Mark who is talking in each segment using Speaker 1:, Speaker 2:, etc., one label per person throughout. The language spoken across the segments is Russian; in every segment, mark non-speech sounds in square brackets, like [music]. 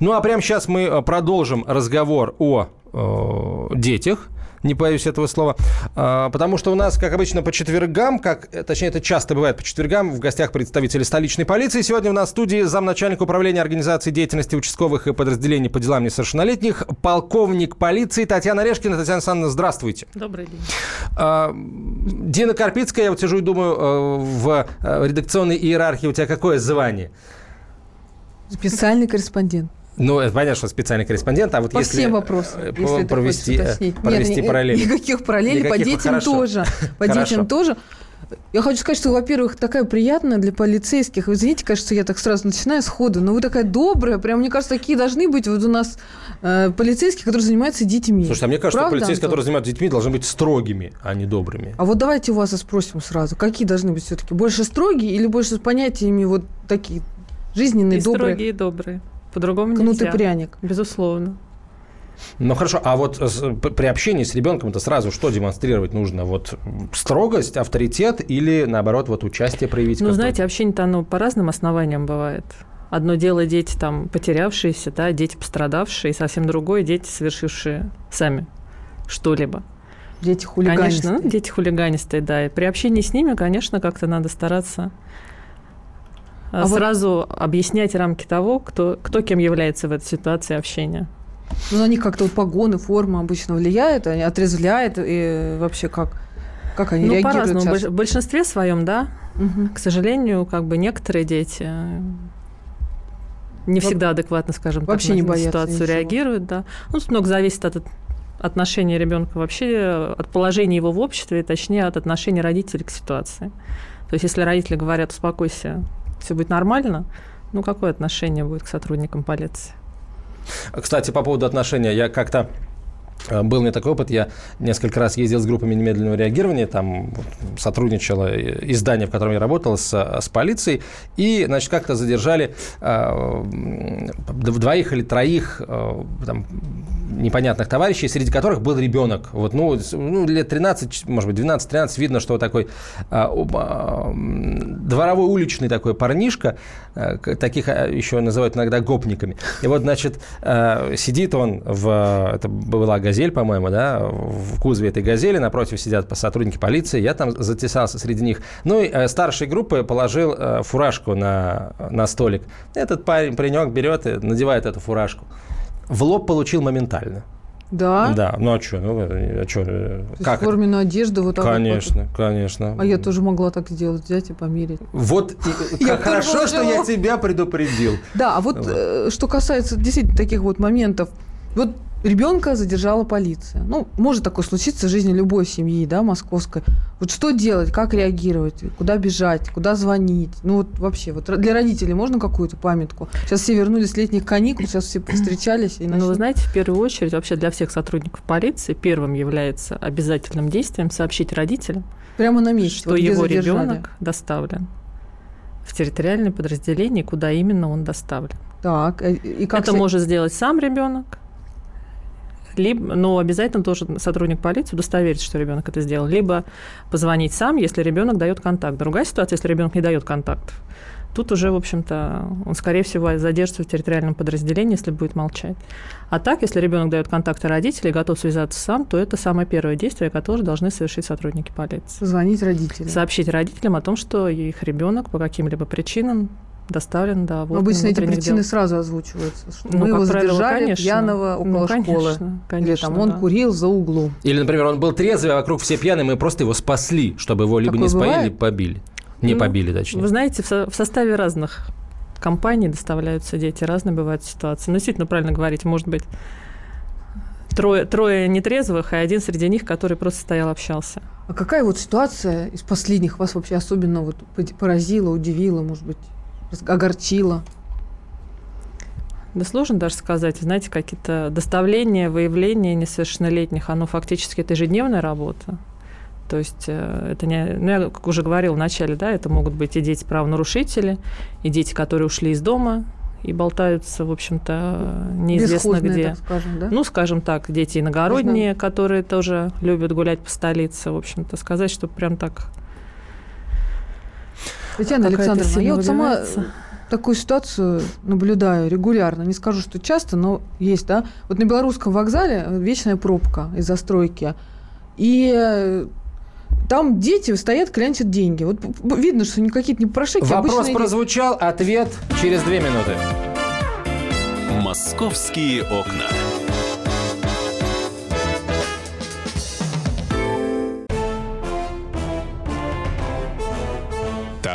Speaker 1: Ну а прямо сейчас мы э, продолжим разговор о э, детях не боюсь этого слова, а, потому что у нас, как обычно, по четвергам, как, точнее, это часто бывает по четвергам, в гостях представители столичной полиции. Сегодня у нас в студии замначальника управления организации деятельности участковых и подразделений по делам несовершеннолетних, полковник полиции Татьяна Решкина. Татьяна Александровна, здравствуйте.
Speaker 2: Добрый день.
Speaker 1: А, Дина Карпицкая, я вот сижу и думаю, э, в э, редакционной иерархии у тебя какое звание?
Speaker 3: Специальный корреспондент.
Speaker 1: Ну, это понятно, что специальный корреспондент, а вот
Speaker 3: по
Speaker 1: если...
Speaker 3: всем вопросам,
Speaker 1: э,
Speaker 3: если
Speaker 1: провести, провести
Speaker 3: Нет,
Speaker 1: параллели.
Speaker 3: Никаких параллелей,
Speaker 1: Никаких,
Speaker 3: по детям
Speaker 1: хорошо.
Speaker 3: тоже. По
Speaker 1: Хорошо.
Speaker 3: детям тоже. Я хочу сказать, что, во-первых, такая приятная для полицейских. Вы извините, кажется, я так сразу начинаю сходу, но вы такая добрая. Прям, мне кажется, такие должны быть вот у нас э, полицейские, которые занимаются детьми.
Speaker 1: Слушай, а мне кажется,
Speaker 3: Правда,
Speaker 1: что полицейские,
Speaker 3: Антон?
Speaker 1: которые занимаются детьми, должны быть строгими, а не добрыми.
Speaker 3: А вот давайте у вас и спросим сразу, какие должны быть все-таки? Больше строгие или больше с понятиями вот такие жизненные,
Speaker 2: И
Speaker 3: добрые?
Speaker 2: строгие, и добрые. По-другому
Speaker 3: Кнут и
Speaker 2: нельзя.
Speaker 3: пряник.
Speaker 2: Безусловно.
Speaker 1: Ну хорошо, а вот с- п- при общении с ребенком это сразу что демонстрировать нужно? Вот строгость, авторитет или наоборот вот участие проявить?
Speaker 2: Ну, знаете, общение-то оно по разным основаниям бывает. Одно дело дети там потерявшиеся, да, дети пострадавшие, и совсем другое дети, совершившие сами что-либо.
Speaker 3: Дети хулиганистые.
Speaker 2: Конечно, дети хулиганистые, да. И при общении с ними, конечно, как-то надо стараться а,
Speaker 3: А вот-
Speaker 2: сразу объяснять рамки того, кто, кто кем является в этой ситуации общения.
Speaker 3: Ну, на них как-то вот погоны, форма обычно влияет, они отрезвляет, и вообще как? Как они
Speaker 2: ну,
Speaker 3: реагируют
Speaker 2: по-разному.
Speaker 3: сейчас?
Speaker 2: В большинстве своем, да.
Speaker 3: Мгм.
Speaker 2: К сожалению, как бы некоторые дети не всегда адекватно, скажем так,
Speaker 3: вообще
Speaker 2: на
Speaker 3: не
Speaker 2: на
Speaker 3: боятся
Speaker 2: ситуацию
Speaker 3: ничего.
Speaker 2: реагируют, да. Ну, тут много зависит от отношения ребенка вообще, от положения его в обществе, точнее, от отношения родителей к ситуации. То есть, если родители говорят, успокойся, все будет нормально, ну, какое отношение будет к сотрудникам полиции?
Speaker 1: Кстати, по поводу отношения, я как-то был у меня такой опыт, я несколько раз ездил с группами немедленного реагирования, там сотрудничало э, издание, в котором я работал, с, с полицией, и, значит, как-то задержали э, двоих или троих э, там, непонятных товарищей, среди которых был ребенок. Вот, ну, ну, лет 13, может быть, 12-13, видно, что такой а, а, м, дворовой уличный такой парнишка, а, к- таких а, еще называют иногда гопниками. И вот, значит, а, сидит он в, это была «Газель», по-моему, да, в кузове этой «Газели», напротив сидят сотрудники полиции, я там затесался среди них. Ну и э, старшей группы положил э, фуражку на, на столик. Этот парень, паренек берет и надевает эту фуражку. В лоб получил моментально.
Speaker 3: Да?
Speaker 1: Да, ну а что, ну а э,
Speaker 3: То есть
Speaker 1: как это?
Speaker 3: форменную одежду вот так вот
Speaker 1: Конечно, конечно.
Speaker 3: вот. А я тоже могла так сделать, взять и померить.
Speaker 1: Вот [laughs] и- как хорошо, что я тебя предупредил.
Speaker 3: Да, а вот
Speaker 1: Вот.
Speaker 3: э, что касается действительно таких вот моментов, вот ребенка задержала полиция. Ну, может такое случиться в жизни любой семьи, да, московской. Вот что делать, как реагировать, куда бежать, куда звонить? Ну вот вообще, вот для родителей можно какую-то памятку? Сейчас все вернулись с летних каникул, сейчас все встречались. И
Speaker 2: Ну, вы
Speaker 3: начали-
Speaker 2: знаете, в первую очередь, вообще для всех сотрудников полиции первым является обязательным действием сообщить родителям,
Speaker 3: Прямо на месте,
Speaker 2: что
Speaker 3: вот
Speaker 2: его ребенок доставлен в территориальное подразделение, куда именно он доставлен.
Speaker 3: Так, э, и как
Speaker 2: Это
Speaker 3: се-
Speaker 2: может сделать сам ребенок, либо, но обязательно должен сотрудник полиции удостовериться, что ребенок это сделал, либо позвонить сам, если ребенок дает контакт. Другая ситуация, если ребенок не дает контактов. Тут уже, в общем-то, он, скорее всего, задержится в территориальном подразделении, если будет молчать. А так, если ребенок дает контакты родителей, готов связаться сам, то это самое первое действие, которое должны совершить сотрудники полиции.
Speaker 3: Позвонить родителям.
Speaker 2: Сообщить родителям о том, что их ребенок по каким-либо причинам доставлен до
Speaker 3: Ну, Обычно эти причины
Speaker 2: дел.
Speaker 3: сразу озвучиваются. Что
Speaker 2: Ну,
Speaker 3: мы его
Speaker 2: правило,
Speaker 3: задержали
Speaker 2: конечно.
Speaker 3: пьяного около
Speaker 2: Ну,
Speaker 3: школы.
Speaker 2: конечно, конечно,
Speaker 3: Или там он
Speaker 2: да.
Speaker 3: курил за углом.
Speaker 1: Или, например, он был трезвый, а вокруг все пьяные, мы просто его спасли, чтобы его либо
Speaker 3: Такое
Speaker 1: не спалили,
Speaker 3: бывает?
Speaker 1: либо побили. Не
Speaker 2: Ну,
Speaker 1: побили, точнее.
Speaker 2: Вы знаете, в, со- в составе разных компаний доставляются дети, разные бывают ситуации. Но действительно, правильно говорите, может быть, трое, трое нетрезвых, и один среди них, который просто стоял, общался.
Speaker 3: А какая вот ситуация из последних вас вообще особенно вот поразила, удивила, может быть, огорчила?
Speaker 2: Да сложно даже сказать. Знаете, какие-то доставления, выявления несовершеннолетних, оно фактически это ежедневная работа. То есть э, это не, ну я как уже говорила в начале, да, это могут быть и дети правонарушители, и дети, которые ушли из дома и болтаются, в общем-то, неизвестно где.
Speaker 3: так скажем, да?
Speaker 2: Ну, скажем так, дети иногородние, которые тоже любят гулять по столице, в общем-то, сказать, что прям так
Speaker 3: Татьяна Александровна, я вот сама такую ситуацию наблюдаю регулярно. Не скажу, что часто, но есть, да. Вот на белорусском вокзале вечная пробка из застройки. И э, там дети стоят, клянчат деньги. Вот видно, что какие-то не прошики.
Speaker 1: Вопрос прозвучал, ответ через две минуты.
Speaker 4: Московские окна.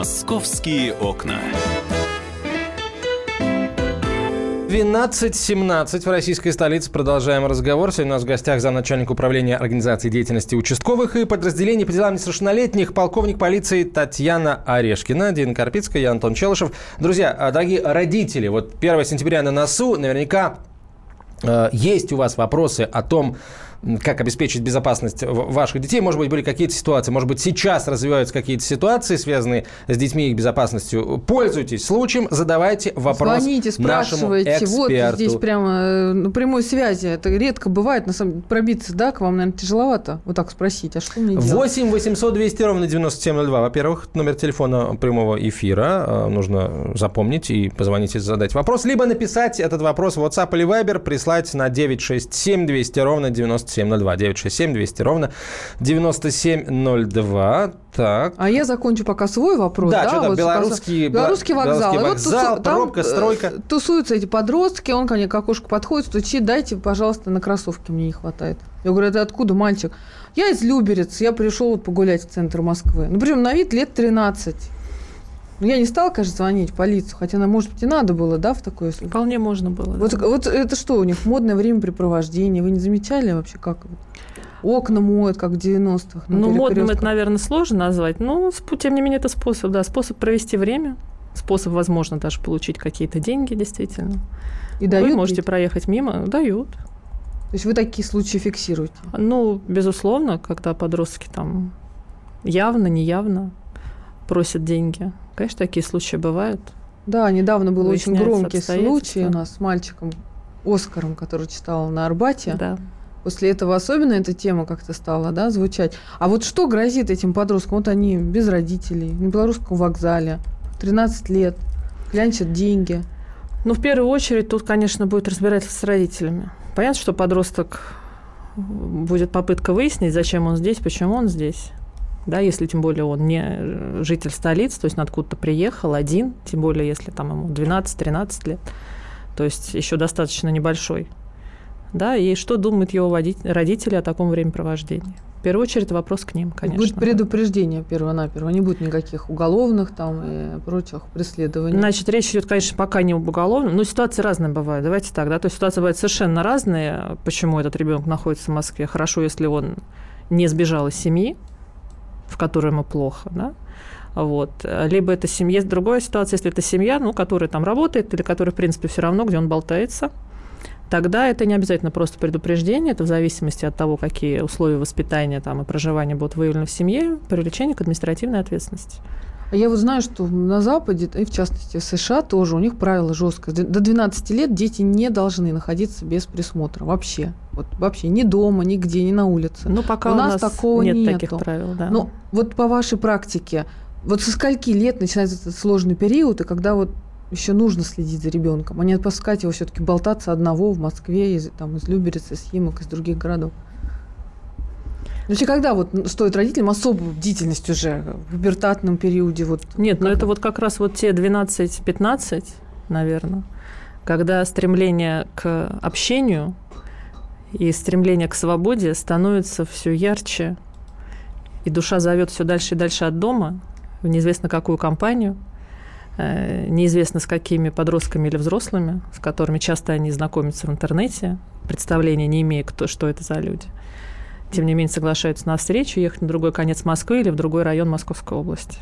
Speaker 4: Московские окна.
Speaker 1: 12.17 в российской столице. Продолжаем разговор. Сегодня у нас в гостях замначальник управления организации деятельности участковых и подразделений по делам несовершеннолетних, полковник полиции Татьяна Орешкина, Дина Карпицкая, я Антон Челышев. Друзья, а, дорогие родители, вот 1 сентября на носу, наверняка э, есть у вас вопросы о том, как обеспечить безопасность ваших детей. Может быть, были какие-то ситуации, может быть, сейчас развиваются какие-то ситуации, связанные с детьми и их безопасностью. Пользуйтесь случаем, задавайте вопрос
Speaker 3: Звоните, спрашивайте.
Speaker 1: Нашему эксперту.
Speaker 3: Вот здесь прямо э, на прямой связи. Это редко бывает. На самом деле, пробиться, да, к вам, наверное, тяжеловато вот так спросить. А что мне делать?
Speaker 1: 8 800 200 ровно 9702. Во-первых, номер телефона прямого эфира э, нужно запомнить и позвонить и задать вопрос. Либо написать этот вопрос в WhatsApp или Viber, прислать на 967 200 ровно 97 9702. 967 200 ровно 9702. Так.
Speaker 3: А я закончу пока свой вопрос.
Speaker 1: Да, да что-то вот белорусский,
Speaker 3: белорусский вокзал.
Speaker 1: Белорусский вокзал, вот пробка, там, стройка.
Speaker 3: Тусуются эти подростки, он ко мне к окошку подходит, стучит, дайте, пожалуйста, на кроссовки мне не хватает. Я говорю, это откуда, мальчик? Я из Люберец, я пришел вот погулять в центр Москвы. Ну, причем на вид лет 13. Ну, я не стала, конечно, звонить в полицию, хотя, может быть, и надо было, да, в такое...
Speaker 2: Вполне можно было.
Speaker 3: Вот,
Speaker 2: да.
Speaker 3: вот это что у них, модное времяпрепровождение? Вы не замечали вообще, как окна моют, как в 90-х?
Speaker 2: Ну, модным это, наверное, сложно назвать, но, тем не менее, это способ, да, способ провести время, способ, возможно, даже получить какие-то деньги, действительно. И дают Вы можете ведь? проехать мимо, дают.
Speaker 3: То есть вы такие случаи фиксируете?
Speaker 2: Ну, безусловно, когда подростки там явно, неявно просят деньги. Конечно, такие случаи бывают.
Speaker 3: Да, недавно был очень громкий случай у нас с мальчиком Оскаром, который читал на Арбате.
Speaker 2: Да.
Speaker 3: После этого особенно эта тема как-то стала да, звучать. А вот что грозит этим подросткам? Вот они без родителей, на белорусском вокзале, 13 лет, клянчат деньги.
Speaker 2: Ну, в первую очередь, тут, конечно, будет разбирательство с родителями. Понятно, что подросток будет попытка выяснить, зачем он здесь, почему он здесь да, если тем более он не э, житель столицы, то есть он откуда-то приехал один, тем более если там ему 12-13 лет, то есть еще достаточно небольшой. Да, и что думают его родители о таком времяпровождении? В первую очередь вопрос к ним, конечно.
Speaker 3: Будет предупреждение перво-наперво, не будет никаких уголовных там и прочих преследований.
Speaker 2: Значит, речь идет, конечно, пока не об уголовном, но ситуации разные бывают. Давайте так, да, то есть ситуации бывают совершенно разные. Почему этот ребенок находится в Москве? Хорошо, если он не сбежал из семьи, в которой ему плохо, да, вот. Либо это семья, другая ситуация, если это семья, ну, которая там работает, или которая, в принципе, все равно, где он болтается, тогда это не обязательно просто предупреждение, это в зависимости от того, какие условия воспитания там, и проживания будут выявлены в семье, привлечение к административной ответственности.
Speaker 3: А я вот знаю, что на Западе, и в частности в США тоже, у них правило жесткое. До 12 лет дети не должны находиться без присмотра вообще. Вот вообще ни дома, нигде, ни на улице.
Speaker 2: Ну, пока у, у нас, нас такого нет нету. таких правил, да.
Speaker 3: Ну, вот по вашей практике, вот со скольки лет начинается этот сложный период, и когда вот еще нужно следить за ребенком, а не отпускать его все-таки болтаться одного в Москве, из, там, из Люберец, из Химок, из других городов? Вообще, когда вот стоит родителям особую бдительность уже в пубертатном периоде? Вот,
Speaker 2: Нет, но ну это вот как раз вот те 12-15, наверное, когда стремление к общению и стремление к свободе становится все ярче, и душа зовет все дальше и дальше от дома, в неизвестно какую компанию, э, неизвестно с какими подростками или взрослыми, с которыми часто они знакомятся в интернете, представления не имея, кто, что это за люди – тем не менее соглашаются на встречу, ехать на другой конец Москвы или в другой район Московской области.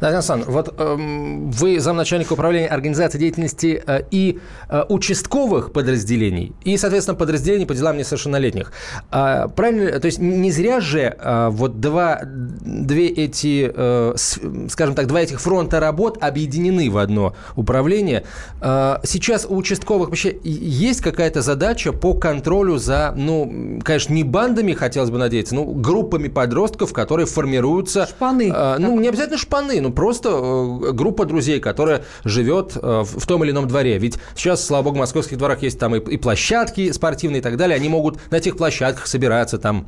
Speaker 1: Да, Сан, вот эм, вы замначальника управления организации деятельности э, и э, участковых подразделений, и, соответственно, подразделений по делам несовершеннолетних. Э, правильно? То есть не зря же э, вот два, две эти, э, с, скажем так, два этих фронта работ объединены в одно управление. Э, сейчас у участковых вообще есть какая-то задача по контролю за, ну, конечно, не бандами, хотелось бы надеяться, но группами подростков, которые формируются...
Speaker 3: Шпаны.
Speaker 1: Э, ну, не обязательно шпаны, ну, просто э, группа друзей, которая живет э, в том или ином дворе. Ведь сейчас, слава богу, в московских дворах есть там и, площадки спортивные и так далее. Они могут на этих площадках собираться там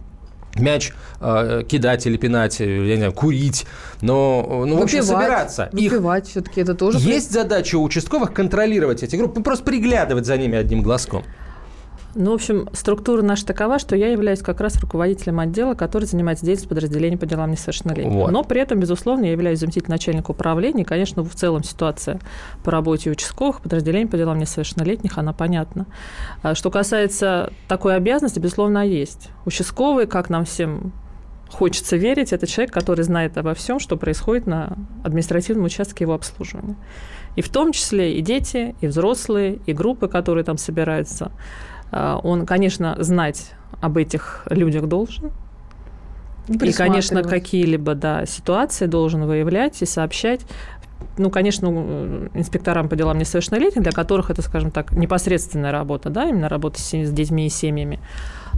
Speaker 1: мяч э, кидать или пинать, я не знаю, курить, но, ну, в общем, собираться.
Speaker 3: Выпивать все-таки это тоже...
Speaker 1: Есть задача у участковых контролировать эти группы, просто приглядывать за ними одним глазком.
Speaker 2: Ну, в общем, структура наша такова, что я являюсь как раз руководителем отдела, который занимается деятельностью подразделения по делам несовершеннолетних. Вот. Но при этом, безусловно, я являюсь заместителем начальника управления. И, конечно, в целом ситуация по работе участковых подразделений по делам несовершеннолетних, она понятна. А что касается такой обязанности, безусловно, есть. Участковый, как нам всем хочется верить, это человек, который знает обо всем, что происходит на административном участке его обслуживания. И в том числе и дети, и взрослые, и группы, которые там собираются. А, он, конечно, знать об этих людях должен. И, конечно, какие-либо да, ситуации должен выявлять и сообщать. Ну, конечно, инспекторам по делам несовершеннолетних, для которых это, скажем так, непосредственная работа, да, именно работа с детьми и семьями.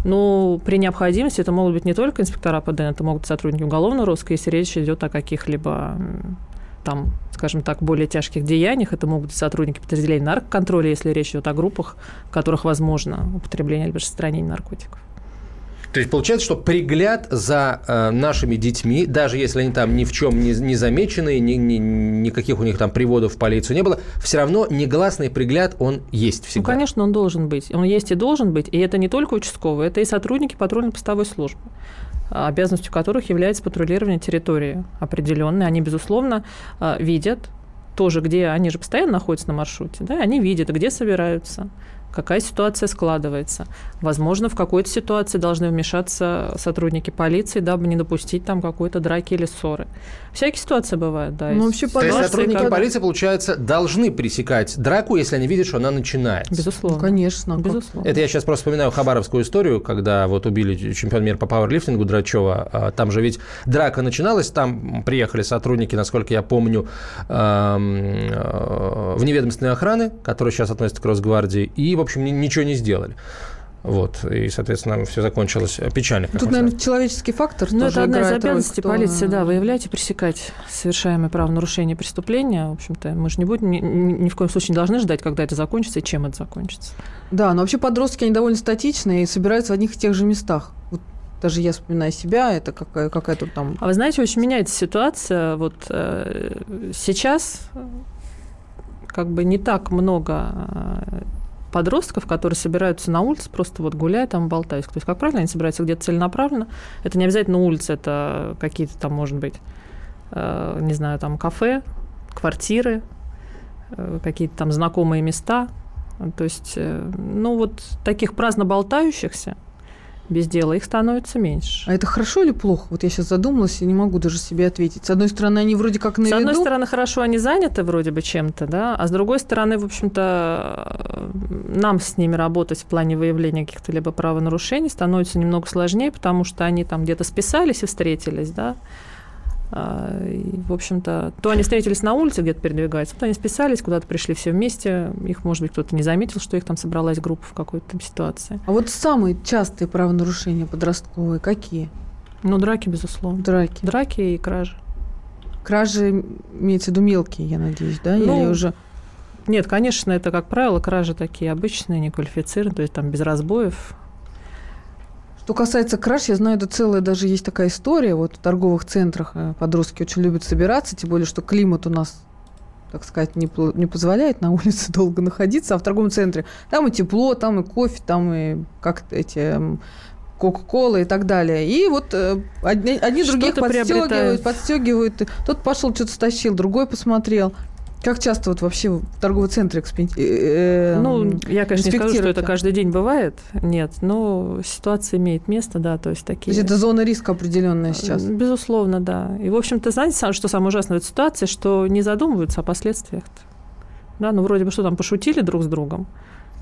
Speaker 2: Но при необходимости это могут быть не только инспектора по ДН, это могут быть сотрудники уголовного розыска, если речь идет о каких-либо там, скажем так, более тяжких деяниях. Это могут быть сотрудники подразделений наркоконтроля, если речь идет о группах, в которых возможно употребление либо распространение наркотиков.
Speaker 1: То есть получается, что пригляд за э, нашими детьми, даже если они там ни в чем не, не замечены, ни, ни, никаких у них там приводов в полицию не было, все равно негласный пригляд, он есть всегда.
Speaker 2: Ну, конечно, он должен быть. Он есть и должен быть. И это не только участковые, это и сотрудники патрульно-постовой службы обязанностью которых является патрулирование территории определенной. Они, безусловно, э, видят тоже, где они же постоянно находятся на маршруте, да, они видят, где собираются, какая ситуация складывается. Возможно, в какой-то ситуации должны вмешаться сотрудники полиции, дабы не допустить там какой-то драки или ссоры. Всякие ситуации бывают, да.
Speaker 1: Ну, вообще, То есть сотрудники как... полиции, получается, должны пресекать драку, если они видят, что она начинается.
Speaker 2: Безусловно.
Speaker 3: Ну, конечно.
Speaker 2: Безусловно.
Speaker 1: Это я сейчас просто вспоминаю хабаровскую историю, когда вот убили чемпион мира по пауэрлифтингу Драчева. А, там же ведь драка начиналась, там приехали сотрудники, насколько я помню, э, в неведомственной охраны, которые сейчас относятся к Росгвардии, и, в общем, ничего не сделали. Вот, и, соответственно, все закончилось печально.
Speaker 3: Тут, наверное, человеческий фактор
Speaker 2: Ну, это одна из обязанностей роль, полиции, да, выявлять и пресекать совершаемые правонарушения преступления. В общем-то, мы же не будем, ни, ни в коем случае не должны ждать, когда это закончится и чем это закончится.
Speaker 3: Да, но вообще подростки, они довольно статичные и собираются в одних и тех же местах. Вот даже я вспоминаю себя, это какая- какая-то там...
Speaker 2: А вы знаете, очень меняется ситуация. Вот э, сейчас как бы не так много э, подростков, которые собираются на улице, просто вот гуляют там, болтаясь. То есть, как правило, они собираются где-то целенаправленно. Это не обязательно улица, это какие-то там, может быть, э, не знаю, там кафе, квартиры, э, какие-то там знакомые места. То есть, э, ну вот таких праздно болтающихся, без дела, их становится меньше.
Speaker 3: А это хорошо или плохо? Вот я сейчас задумалась и не могу даже себе ответить. С одной стороны, они вроде как на
Speaker 2: С одной стороны, хорошо, они заняты вроде бы чем-то, да, а с другой стороны, в общем-то, нам с ними работать в плане выявления каких-то либо правонарушений становится немного сложнее, потому что они там где-то списались и встретились, да, и, в общем-то, то они встретились на улице, где-то передвигаются, то они списались, куда-то пришли все вместе. Их, может быть, кто-то не заметил, что их там собралась группа в какой-то там ситуации.
Speaker 3: А вот самые частые правонарушения подростковые какие?
Speaker 2: Ну, драки, безусловно.
Speaker 3: Драки.
Speaker 2: Драки и кражи.
Speaker 3: Кражи, имеется в виду мелкие, я надеюсь, да?
Speaker 2: Ну,
Speaker 3: Или уже...
Speaker 2: Нет, конечно, это, как правило, кражи такие обычные, неквалифицированные, то есть там без разбоев,
Speaker 3: что касается краж, я знаю, это целая даже есть такая история. Вот в торговых центрах э, подростки очень любят собираться, тем более, что климат у нас так сказать, не, не позволяет на [laughs] улице долго находиться, а в торговом центре там и тепло, там и кофе, там и как эти Кока-кола и так далее. И вот э, одни, одни других подстегивают, подстегивают. Тот пошел, что-то стащил, другой посмотрел. Как часто вот вообще в торговый центр экспен...
Speaker 2: э, ну, Я, конечно, не скажу, что это каждый день бывает, нет, но ситуация имеет место, да, то есть такие...
Speaker 3: То есть это зона риска определенная сейчас?
Speaker 2: Безусловно, да. И, в общем-то, знаете, что самое ужасное в этой ситуации, что не задумываются о последствиях. Да, ну вроде бы что там, пошутили друг с другом,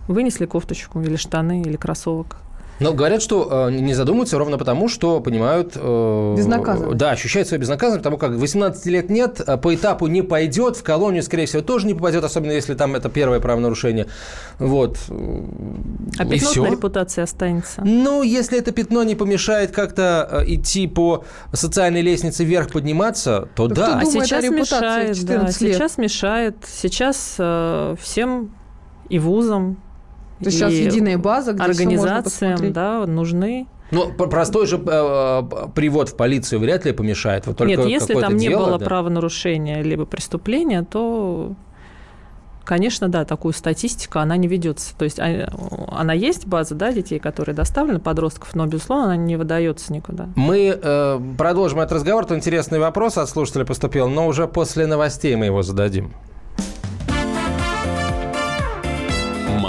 Speaker 2: вынесли кофточку или штаны, или кроссовок.
Speaker 1: Но говорят, что э, не задумываются ровно потому, что понимают... Э,
Speaker 3: безнаказанность.
Speaker 1: Да, ощущают свою безнаказанность, потому как 18 лет нет, а по этапу не пойдет, в колонию, скорее всего, тоже не попадет, особенно если там это первое правонарушение. Вот.
Speaker 2: А пятно все. на репутации останется?
Speaker 1: Ну, если это пятно не помешает как-то э, идти по социальной лестнице вверх подниматься, то
Speaker 3: так
Speaker 1: да.
Speaker 3: А сейчас мешает, да, лет.
Speaker 2: сейчас мешает, сейчас э, всем и вузам,
Speaker 3: то есть сейчас единая база, где
Speaker 2: организациям да, нужны
Speaker 1: ну, простой же э, привод в полицию вряд ли помешает. Вот
Speaker 2: Нет, если там не
Speaker 1: дело,
Speaker 2: было
Speaker 1: да?
Speaker 2: правонарушения либо преступления, то, конечно, да, такую статистику она не ведется. То есть а, она есть база, да, детей, которые доставлены, подростков, но, безусловно, она не выдается никуда.
Speaker 1: Мы э, продолжим этот разговор. Это интересный вопрос от слушателя поступил, но уже после новостей мы его зададим.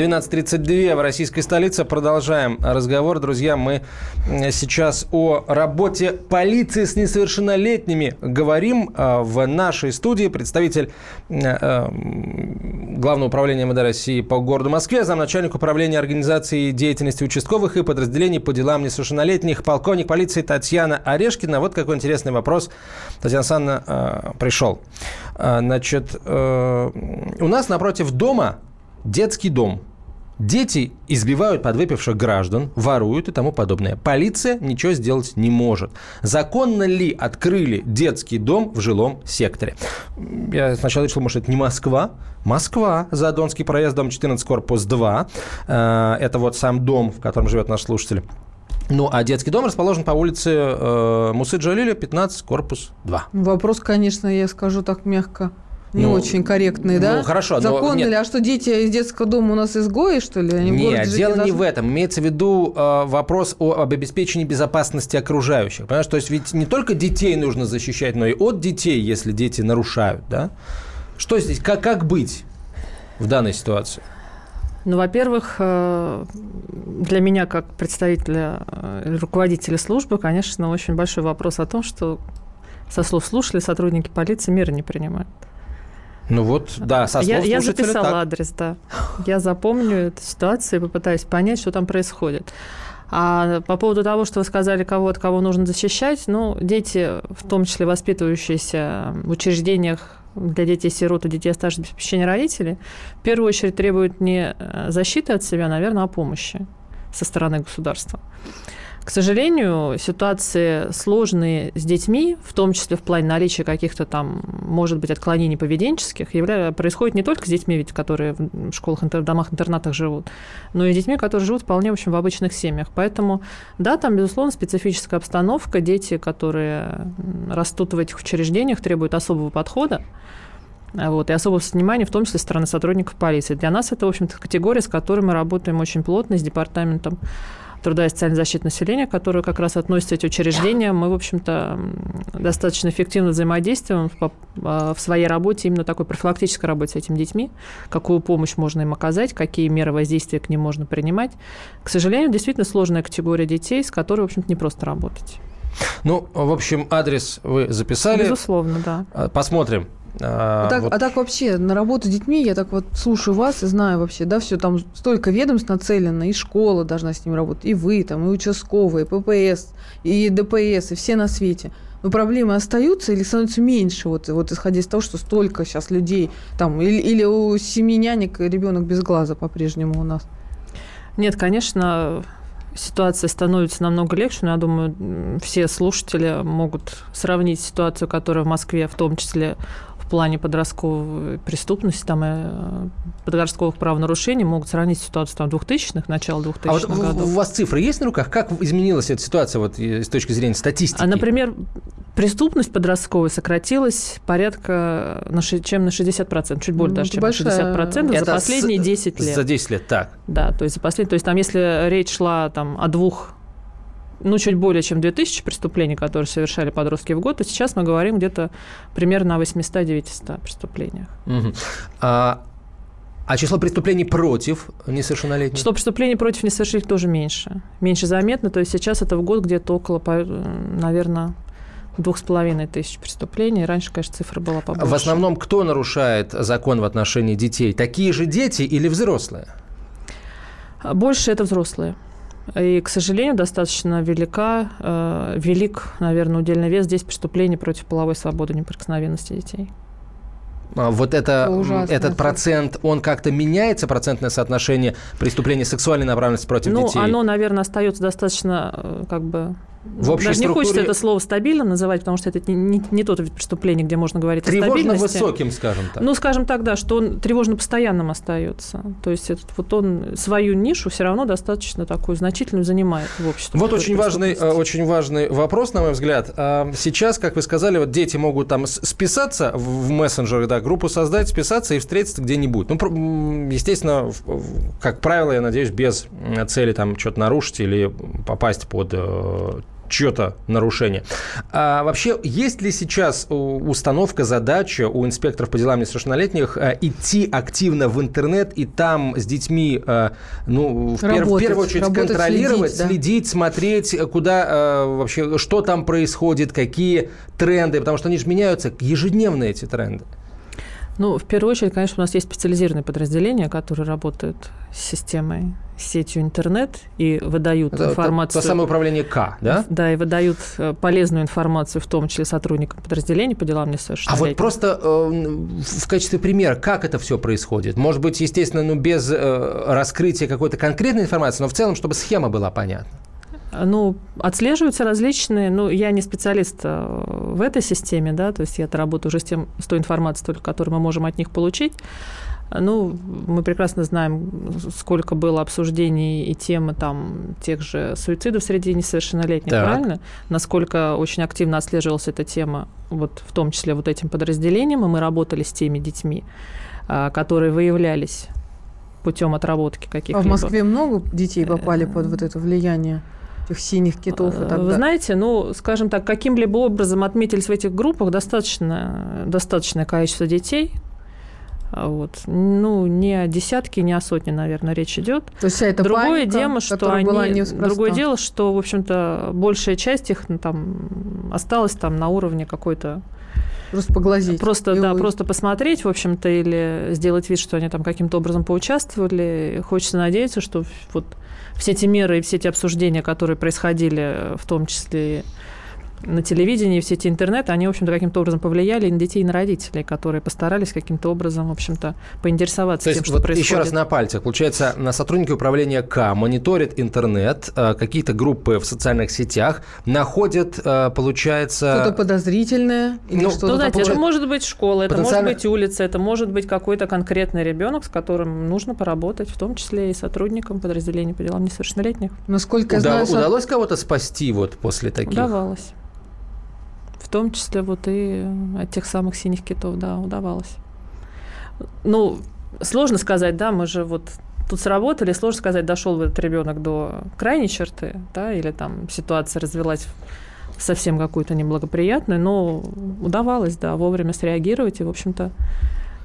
Speaker 1: 12.32 в российской столице. Продолжаем разговор. Друзья, мы сейчас о работе полиции с несовершеннолетними говорим. А, в нашей студии представитель э, э, Главного управления МВД России по городу Москве, замначальник управления организации деятельности участковых и подразделений по делам несовершеннолетних, полковник полиции Татьяна Орешкина. Вот какой интересный вопрос, Татьяна Санна, э, пришел. Значит, у нас напротив дома детский дом. Дети избивают подвыпивших граждан, воруют и тому подобное. Полиция ничего сделать не может. Законно ли открыли детский дом в жилом секторе? Я сначала решил, может, это не Москва. Москва, Задонский проезд, дом 14, корпус 2. Э, это вот сам дом, в котором живет наш слушатель. Ну, а детский дом расположен по улице э, Мусы Джалиля, 15, корпус 2.
Speaker 3: Вопрос, конечно, я скажу так мягко, не ну, очень корректные, да?
Speaker 1: Ну, хорошо.
Speaker 3: Законно
Speaker 1: но,
Speaker 3: ли? А что, дети из детского дома у нас изгои, что ли?
Speaker 1: Они нет, дело не, не в этом. Имеется в виду э, вопрос о, об обеспечении безопасности окружающих. Понимаешь? То есть ведь не только детей нужно защищать, но и от детей, если дети нарушают, да? Что здесь? Как, как быть в данной ситуации?
Speaker 2: Ну, во-первых, э, для меня, как представителя, э, руководителя службы, конечно, очень большой вопрос о том, что со слов слушателей сотрудники полиции меры не принимают.
Speaker 1: Ну вот, да, со
Speaker 2: я, я записала так. адрес, да. Я запомню эту ситуацию и попытаюсь понять, что там происходит. А по поводу того, что вы сказали, кого от кого нужно защищать, ну, дети, в том числе воспитывающиеся в учреждениях для детей-сирот и детей оставшихся без попечения родителей, в первую очередь требуют не э, защиты от себя, наверное, а помощи со стороны государства. К сожалению, ситуации сложные с детьми, в том числе в плане наличия каких-то там, может быть, отклонений поведенческих, явля... происходит не только с детьми, ведь, которые в школах, интер... домах, интернатах живут, но и с детьми, которые живут вполне, в общем, в обычных семьях. Поэтому, да, там, безусловно, специфическая обстановка. Дети, которые растут в этих учреждениях, требуют особого подхода. Вот, и особого внимания, в том числе, со стороны сотрудников полиции. Для нас это, в общем-то, категория, с которой мы работаем очень плотно, с департаментом труда и социальной защиты населения, которые как раз относятся эти учреждения, мы, в общем-то, достаточно эффективно взаимодействуем в, а, в своей работе, именно такой профилактической работе с этими детьми, какую помощь можно им оказать, какие меры воздействия к ним можно принимать. К сожалению, действительно сложная категория детей, с которой, в общем-то, не просто работать.
Speaker 1: Ну, в общем, адрес вы записали.
Speaker 2: Безусловно, да.
Speaker 1: А, посмотрим,
Speaker 3: а, а, так, вот. а так вообще на работу с детьми я так вот слушаю вас и знаю вообще, да, все там столько ведомств нацелено, и школа должна с ним работать, и вы там, и участковые, и ППС, и ДПС, и все на свете. но проблемы остаются или становятся меньше, вот, вот исходя из того, что столько сейчас людей, там, или, или у семьи нянек ребенок без глаза по-прежнему у нас?
Speaker 2: Нет, конечно, ситуация становится намного легче, но я думаю, все слушатели могут сравнить ситуацию, которая в Москве в том числе плане подростковой преступности, там, э, подростковых правонарушений могут сравнить ситуацию там, 2000-х, начала 2000-х
Speaker 1: а вот
Speaker 2: годов.
Speaker 1: у вас цифры есть на руках? Как изменилась эта ситуация вот, с точки зрения статистики?
Speaker 2: А, например, преступность подростковая сократилась порядка на, чем на 60%, чуть более
Speaker 3: Ну,
Speaker 2: даже, чем
Speaker 3: большая-
Speaker 2: на 60%
Speaker 1: Это
Speaker 2: за последние
Speaker 1: с-
Speaker 2: 10 лет.
Speaker 1: За 10 лет, так.
Speaker 2: Да, то есть за последние, то есть там, если речь шла там о двух ну, чуть более чем 2000 преступлений, которые совершали подростки в год, то сейчас мы говорим где-то примерно о 800-900 преступлениях.
Speaker 1: А, а число преступлений против несовершеннолетних?
Speaker 2: Число преступлений против несовершеннолетних тоже меньше. Меньше заметно, то есть сейчас это в год где-то около, по- наверное, двух с половиной тысяч преступлений. Раньше, конечно, цифра была побольше.
Speaker 1: В основном кто нарушает закон в отношении детей? Такие же дети или взрослые?
Speaker 2: Больше это взрослые. И, к сожалению, достаточно велика, э, велик, наверное, удельный вес здесь преступлений против половой свободы неприкосновенности детей.
Speaker 1: А, Вот это,
Speaker 3: ужасно,
Speaker 1: этот
Speaker 3: это-
Speaker 1: процент, он как-то меняется, процентное соотношение преступлений сексуальной направленности против
Speaker 2: ну,
Speaker 1: детей?
Speaker 2: оно, наверное, остается достаточно, э, как бы...
Speaker 1: В общей
Speaker 2: Даже не хочется
Speaker 1: структуре-
Speaker 2: это слово стабильно называть, потому что это не, не- не тот вид преступления, где можно говорить о
Speaker 1: Тревожно
Speaker 2: стабильности.
Speaker 1: высоким, скажем так.
Speaker 2: Ну, скажем так, да, что он тревожно постоянным остается. То есть этот, вот он свою нишу все равно достаточно такую значительную занимает в обществе.
Speaker 1: Вот очень важный, э, очень важный вопрос, на мой взгляд. А, Сейчас, как вы сказали, вот дети могут там списаться в мессенджеры, да, группу создать, списаться и встретиться где-нибудь. Ну, естественно, как правило, я надеюсь, без м, цели там что-то нарушить или попасть под чье-то нарушение. А вообще, есть ли сейчас э, установка, задача у инспекторов по делам несовершеннолетних э, идти активно в интернет и там с детьми, э, ну, в, пер- в
Speaker 3: Работать,
Speaker 1: первую очередь,
Speaker 3: работать,
Speaker 1: контролировать,
Speaker 3: следить, да.
Speaker 1: следить, смотреть, куда вообще, что там происходит, какие тренды, потому что они же меняются ежедневно, эти тренды.
Speaker 2: Ну, в первую очередь, конечно, у нас есть специализированные подразделения, которые работают с системой, с сетью интернет и выдают
Speaker 1: Это
Speaker 2: информацию.
Speaker 1: то самое управление К, да?
Speaker 2: Да, и выдают э, полезную информацию, в том числе сотрудникам подразделений по делам
Speaker 1: А
Speaker 2: несовершеннолетних.
Speaker 1: вот просто э, в качестве примера, как это все происходит? Может быть, естественно, ну, без э, раскрытия какой-то конкретной информации, но в целом, чтобы схема была понятна.
Speaker 2: Ну, отслеживаются различные, ну, я не специалист э, в этой системе, да, то есть я работаю уже с, тем, с той информацией, только которую мы можем от них получить. Ну, мы прекрасно знаем, сколько было обсуждений и темы там тех же суицидов среди несовершеннолетних,
Speaker 1: Так.
Speaker 2: правильно? Насколько очень активно отслеживалась эта тема, вот в том числе вот этим подразделением, и мы работали с теми детьми, а, которые выявлялись путем отработки
Speaker 3: А
Speaker 2: каких-либо.
Speaker 3: в Москве много детей попали под вот это влияние этих синих китов и так
Speaker 2: Э, Вы
Speaker 3: далее?
Speaker 2: знаете, ну, скажем так, каким-либо образом отметились в этих группах достаточно, достаточное количество детей. А Вот. Ну, не о десятке, не о сотне, наверное, речь идет.
Speaker 3: То есть эта
Speaker 2: Другое
Speaker 3: паника,
Speaker 2: дело, что
Speaker 3: была
Speaker 2: они,
Speaker 3: неспроста.
Speaker 2: другое дело, что, в общем-то, большая часть их ну, там осталась там на уровне какой-то
Speaker 3: Просто поглазеть.
Speaker 2: Просто,
Speaker 3: И
Speaker 2: да,
Speaker 3: вы-
Speaker 2: просто посмотреть, в общем-то, или сделать вид, что они там каким-то образом поучаствовали. Хочется надеяться, что вот все эти меры и все эти обсуждения, которые происходили, в том числе на телевидении, все эти интернеты, они, в общем-то, каким-то образом повлияли и на детей, и на родителей, которые постарались каким-то образом, в общем-то, поинтересоваться
Speaker 1: То
Speaker 2: тем,
Speaker 1: есть,
Speaker 2: что
Speaker 1: вот
Speaker 2: происходит.
Speaker 1: еще раз на пальцах. Получается, на сотрудники управления К мониторят интернет, э, какие-то группы в социальных сетях, находят, э, получается...
Speaker 3: Что-то подозрительное или
Speaker 1: Ну,
Speaker 3: что-то
Speaker 2: Ну, знаете,
Speaker 3: такое.
Speaker 2: это может быть школа, это может
Speaker 1: Потенциально-
Speaker 2: быть улица, это может быть какой-то конкретный ребенок, с которым нужно поработать, в том числе и сотрудникам подразделений по делам несовершеннолетних.
Speaker 3: Насколько я
Speaker 1: Уда-
Speaker 3: знаю, со-
Speaker 1: Удалось кого-то спасти вот после таких?
Speaker 2: Удавалось. Том числе вот и от тех самых синих китов, да, удавалось. Ну, сложно сказать, да, мы же вот тут сработали, сложно сказать, дошел этот ребенок до крайней черты, да, или там ситуация развелась совсем какую-то неблагоприятную, но удавалось, да, вовремя среагировать и, в общем-то,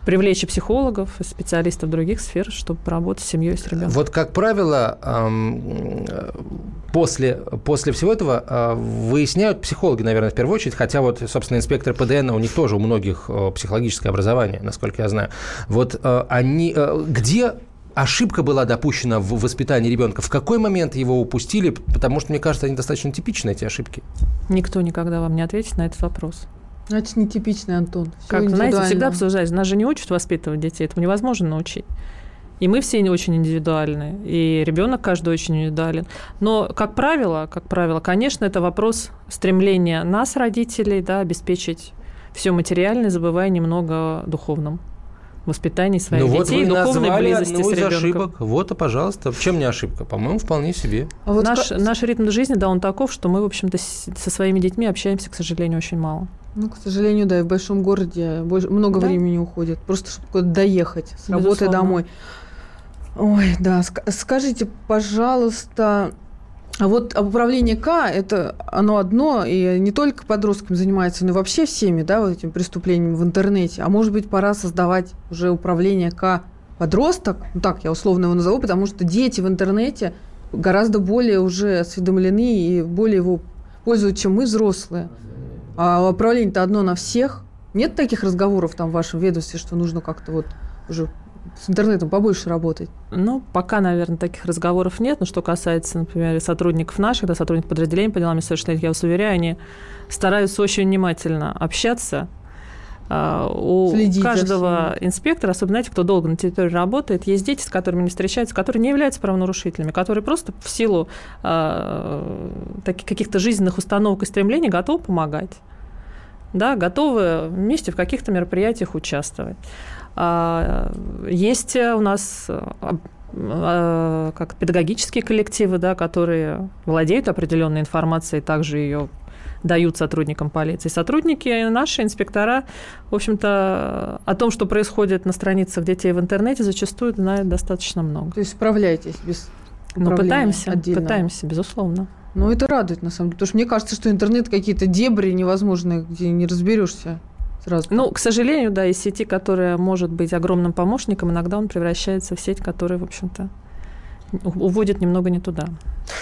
Speaker 2: привлечь и психологов, и специалистов других сфер, чтобы поработать с семьей и с ребенком.
Speaker 1: Вот, как правило, после, после всего этого э, выясняют психологи, наверное, в первую очередь, хотя вот, собственно, инспектор ПДН, у них тоже у многих э, психологическое образование, насколько я знаю. Вот э, они, где ошибка была допущена в воспитании ребенка? В какой момент его упустили? Потому что, мне кажется, они достаточно типичны, эти ошибки.
Speaker 2: Никто никогда вам не ответит на этот вопрос.
Speaker 3: Значит, нетипичный Антон. Всё
Speaker 2: Как, знаете, всегда обсуждается. Нас же не учат воспитывать детей, этому невозможно научить. И мы все очень индивидуальны, и ребенок каждый очень индивидуален. Но, как правило, как правило, конечно, это вопрос стремления нас, родителей, да, обеспечить все материальное, забывая немного о духовном воспитании своих
Speaker 1: ну вот
Speaker 2: детей,
Speaker 1: вы
Speaker 2: духовной
Speaker 1: назвали
Speaker 2: близости
Speaker 1: одну
Speaker 2: с
Speaker 1: из
Speaker 2: ребенком.
Speaker 1: ошибок. Вот, а пожалуйста. Чем не ошибка? По-моему, вполне себе.
Speaker 3: А вот
Speaker 2: наш,
Speaker 3: ка-
Speaker 2: наш ритм жизни, да, он таков, что мы, в общем-то, со своими детьми общаемся, к сожалению, очень мало.
Speaker 3: Ну, к сожалению, да, и в большом городе больше, много
Speaker 2: Да.
Speaker 3: времени уходит. Просто чтобы куда-то доехать с работы
Speaker 2: Безусловно.
Speaker 3: домой. Ой, да. Ск- скажите, пожалуйста, а вот управление К, это оно одно, и не только подростками занимается, но и вообще всеми, да, вот этими преступлениями в интернете. А может быть, пора создавать уже управление К подросток, ну так я условно его назову, потому что дети в интернете гораздо более уже осведомлены и более его пользуются, чем мы, взрослые. А управление-то одно на всех. Нет таких разговоров там в вашем ведомстве, что нужно как-то вот уже с интернетом побольше работать?
Speaker 2: Ну, пока, наверное, таких разговоров нет. Но что касается, например, сотрудников наших, да, сотрудников подразделений по делам несовершеннолетних, я вас уверяю, они стараются очень внимательно общаться. А, У
Speaker 3: Следить
Speaker 2: каждого инспектора, особенно, знаете, кто долго на территории работает, есть дети, с которыми не встречаются, которые не являются правонарушителями, которые просто в силу таких каких-то жизненных установок и стремлений готовы помогать. Да, готовы вместе в каких-то мероприятиях участвовать. А, Есть у нас а, а, как педагогические коллективы, да, которые владеют определенной информацией, также ее дают сотрудникам полиции. Сотрудники, наши инспектора, в общем-то, о том, что происходит на страницах детей в интернете, зачастую знают достаточно много.
Speaker 3: То есть справляетесь без управления
Speaker 2: пытаемся,
Speaker 3: отдельного?
Speaker 2: пытаемся, безусловно.
Speaker 3: Ну, это радует, на самом деле. Потому что мне кажется, что интернет какие-то дебри невозможные, где не разберешься сразу.
Speaker 2: Ну, к сожалению, да, из сети, которая может быть огромным помощником, иногда он превращается в сеть, которая, в общем-то, уводит немного не туда.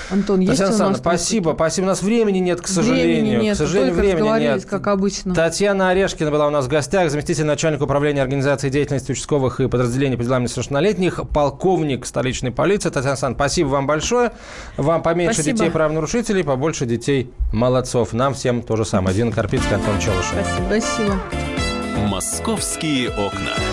Speaker 3: Антон, есть
Speaker 1: Татьяна
Speaker 3: у нас...
Speaker 1: Александровна, спасибо, спасибо. У нас времени нет, к сожалению.
Speaker 3: Времени нет,
Speaker 1: к сожалению, времени нет.
Speaker 3: как обычно.
Speaker 1: Татьяна Орешкина была у нас в гостях, заместитель начальника управления организации деятельности участковых и подразделений по делам несовершеннолетних, полковник столичной полиции. Татьяна Александровна, спасибо вам большое. Вам поменьше
Speaker 2: Спасибо.
Speaker 1: детей правонарушителей, побольше детей молодцов. Нам всем то же самое. Дина Карпицкая, Антон Челышев.
Speaker 2: Спасибо.
Speaker 3: Спасибо.
Speaker 5: «Московские окна».